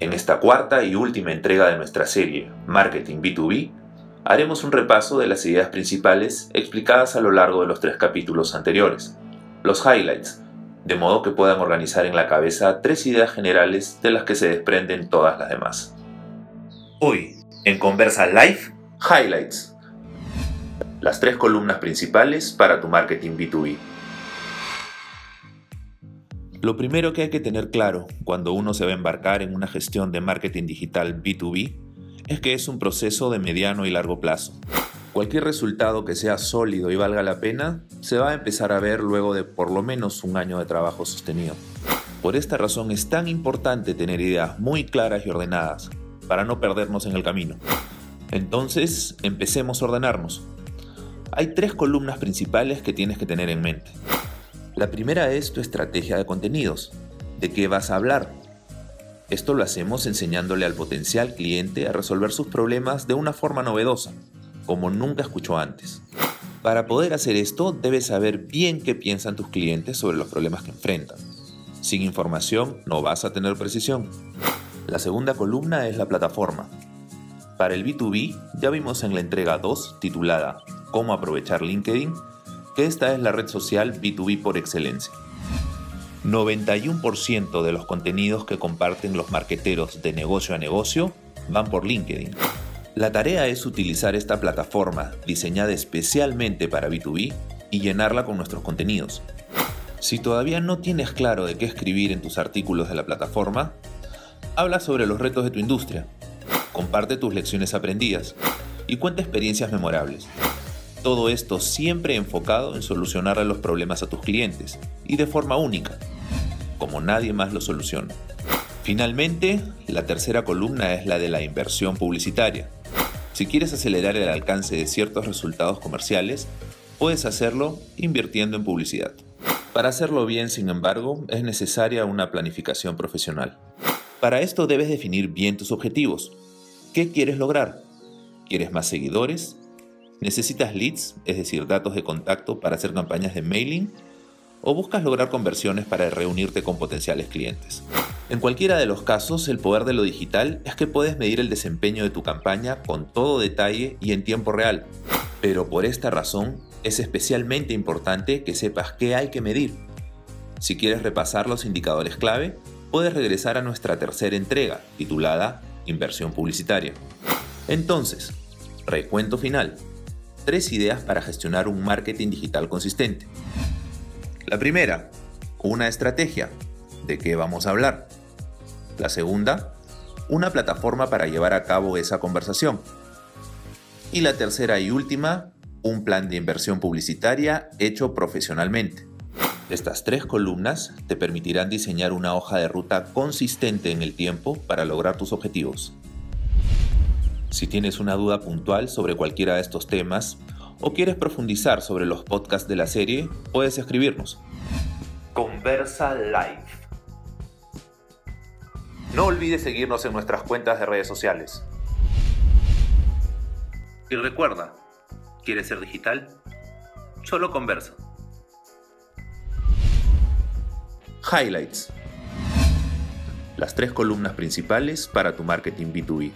En esta cuarta y última entrega de nuestra serie Marketing B2B, haremos un repaso de las ideas principales explicadas a lo largo de los tres capítulos anteriores, los highlights, de modo que puedan organizar en la cabeza tres ideas generales de las que se desprenden todas las demás. Hoy, en Conversa Live, Highlights. Las tres columnas principales para tu marketing B2B. Lo primero que hay que tener claro cuando uno se va a embarcar en una gestión de marketing digital B2B es que es un proceso de mediano y largo plazo. Cualquier resultado que sea sólido y valga la pena se va a empezar a ver luego de por lo menos un año de trabajo sostenido. Por esta razón es tan importante tener ideas muy claras y ordenadas para no perdernos en el camino. Entonces, empecemos a ordenarnos. Hay tres columnas principales que tienes que tener en mente. La primera es tu estrategia de contenidos. ¿De qué vas a hablar? Esto lo hacemos enseñándole al potencial cliente a resolver sus problemas de una forma novedosa, como nunca escuchó antes. Para poder hacer esto, debes saber bien qué piensan tus clientes sobre los problemas que enfrentan. Sin información no vas a tener precisión. La segunda columna es la plataforma. Para el B2B ya vimos en la entrega 2 titulada Cómo aprovechar LinkedIn esta es la red social B2B por excelencia. 91% de los contenidos que comparten los marqueteros de negocio a negocio van por LinkedIn. La tarea es utilizar esta plataforma diseñada especialmente para B2B y llenarla con nuestros contenidos. Si todavía no tienes claro de qué escribir en tus artículos de la plataforma, habla sobre los retos de tu industria, comparte tus lecciones aprendidas y cuenta experiencias memorables. Todo esto siempre enfocado en solucionar los problemas a tus clientes y de forma única, como nadie más lo soluciona. Finalmente, la tercera columna es la de la inversión publicitaria. Si quieres acelerar el alcance de ciertos resultados comerciales, puedes hacerlo invirtiendo en publicidad. Para hacerlo bien, sin embargo, es necesaria una planificación profesional. Para esto debes definir bien tus objetivos. ¿Qué quieres lograr? ¿Quieres más seguidores? ¿Necesitas leads, es decir, datos de contacto para hacer campañas de mailing? ¿O buscas lograr conversiones para reunirte con potenciales clientes? En cualquiera de los casos, el poder de lo digital es que puedes medir el desempeño de tu campaña con todo detalle y en tiempo real. Pero por esta razón, es especialmente importante que sepas qué hay que medir. Si quieres repasar los indicadores clave, puedes regresar a nuestra tercera entrega, titulada Inversión Publicitaria. Entonces, recuento final tres ideas para gestionar un marketing digital consistente. La primera, una estrategia. ¿De qué vamos a hablar? La segunda, una plataforma para llevar a cabo esa conversación. Y la tercera y última, un plan de inversión publicitaria hecho profesionalmente. Estas tres columnas te permitirán diseñar una hoja de ruta consistente en el tiempo para lograr tus objetivos. Si tienes una duda puntual sobre cualquiera de estos temas o quieres profundizar sobre los podcasts de la serie, puedes escribirnos. Conversa Live. No olvides seguirnos en nuestras cuentas de redes sociales. Y recuerda, ¿quieres ser digital? Solo conversa. Highlights. Las tres columnas principales para tu marketing B2B.